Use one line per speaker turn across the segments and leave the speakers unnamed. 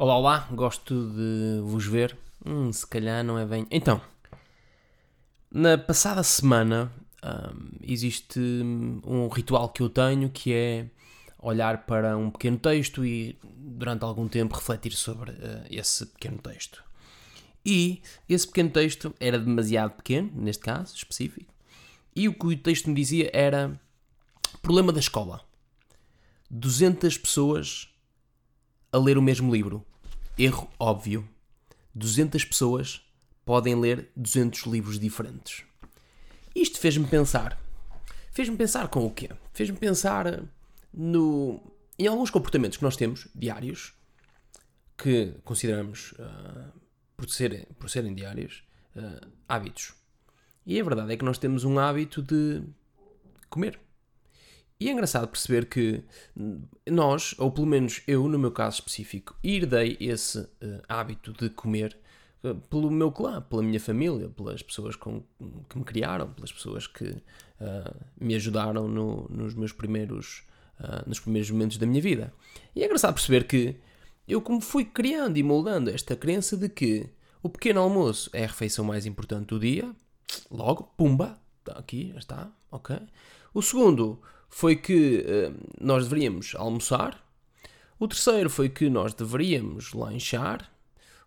Olá, olá, gosto de vos ver. Hum, se calhar não é bem. Então, na passada semana hum, existe um ritual que eu tenho que é olhar para um pequeno texto e durante algum tempo refletir sobre uh, esse pequeno texto. E esse pequeno texto era demasiado pequeno, neste caso específico, e o que o texto me dizia era: problema da escola. 200 pessoas a ler o mesmo livro. Erro óbvio. 200 pessoas podem ler 200 livros diferentes. Isto fez-me pensar. Fez-me pensar com o quê? Fez-me pensar no, em alguns comportamentos que nós temos diários que consideramos, uh, por, serem, por serem diários, uh, hábitos. E a verdade é que nós temos um hábito de comer. E é engraçado perceber que nós, ou pelo menos eu, no meu caso específico, herdei esse uh, hábito de comer uh, pelo meu clã, pela minha família, pelas pessoas com, que me criaram, pelas pessoas que uh, me ajudaram no, nos meus primeiros, nos primeiros momentos da minha vida. E é engraçado perceber que eu como fui criando e moldando esta crença de que o pequeno almoço é a refeição mais importante do dia, logo, pumba, está aqui, já está, ok. O segundo foi que uh, nós deveríamos almoçar. O terceiro foi que nós deveríamos lanchar.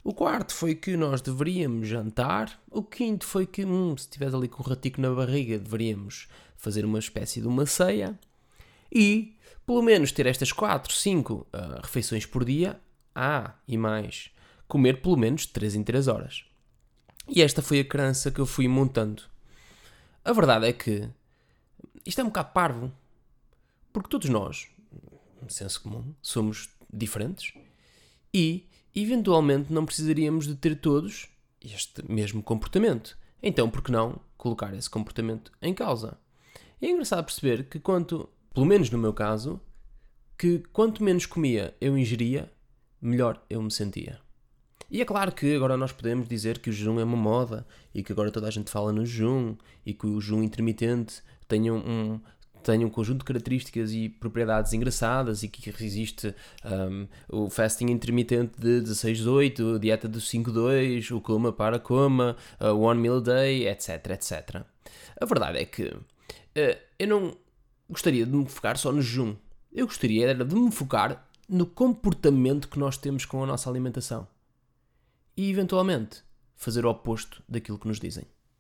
O quarto foi que nós deveríamos jantar. O quinto foi que, hum, se estiveres ali com o ratico na barriga, deveríamos fazer uma espécie de uma ceia. E, pelo menos, ter estas quatro, cinco uh, refeições por dia. Ah, e mais, comer pelo menos 3 em 3 horas. E esta foi a crença que eu fui montando. A verdade é que isto é um bocado parvo, porque todos nós, senso comum, somos diferentes e, eventualmente, não precisaríamos de ter todos este mesmo comportamento. Então, por que não colocar esse comportamento em causa? É engraçado perceber que quanto, pelo menos no meu caso, que quanto menos comia eu ingeria, melhor eu me sentia. E é claro que agora nós podemos dizer que o jejum é uma moda e que agora toda a gente fala no jejum e que o jejum intermitente tem um, tem um conjunto de características e propriedades engraçadas e que existe um, o fasting intermitente de 16-8, a dieta do 5-2, o coma para coma, o one meal a day, etc, etc. A verdade é que uh, eu não gostaria de me focar só no jejum. Eu gostaria era de me focar no comportamento que nós temos com a nossa alimentação. E, eventualmente, fazer o oposto daquilo que nos dizem.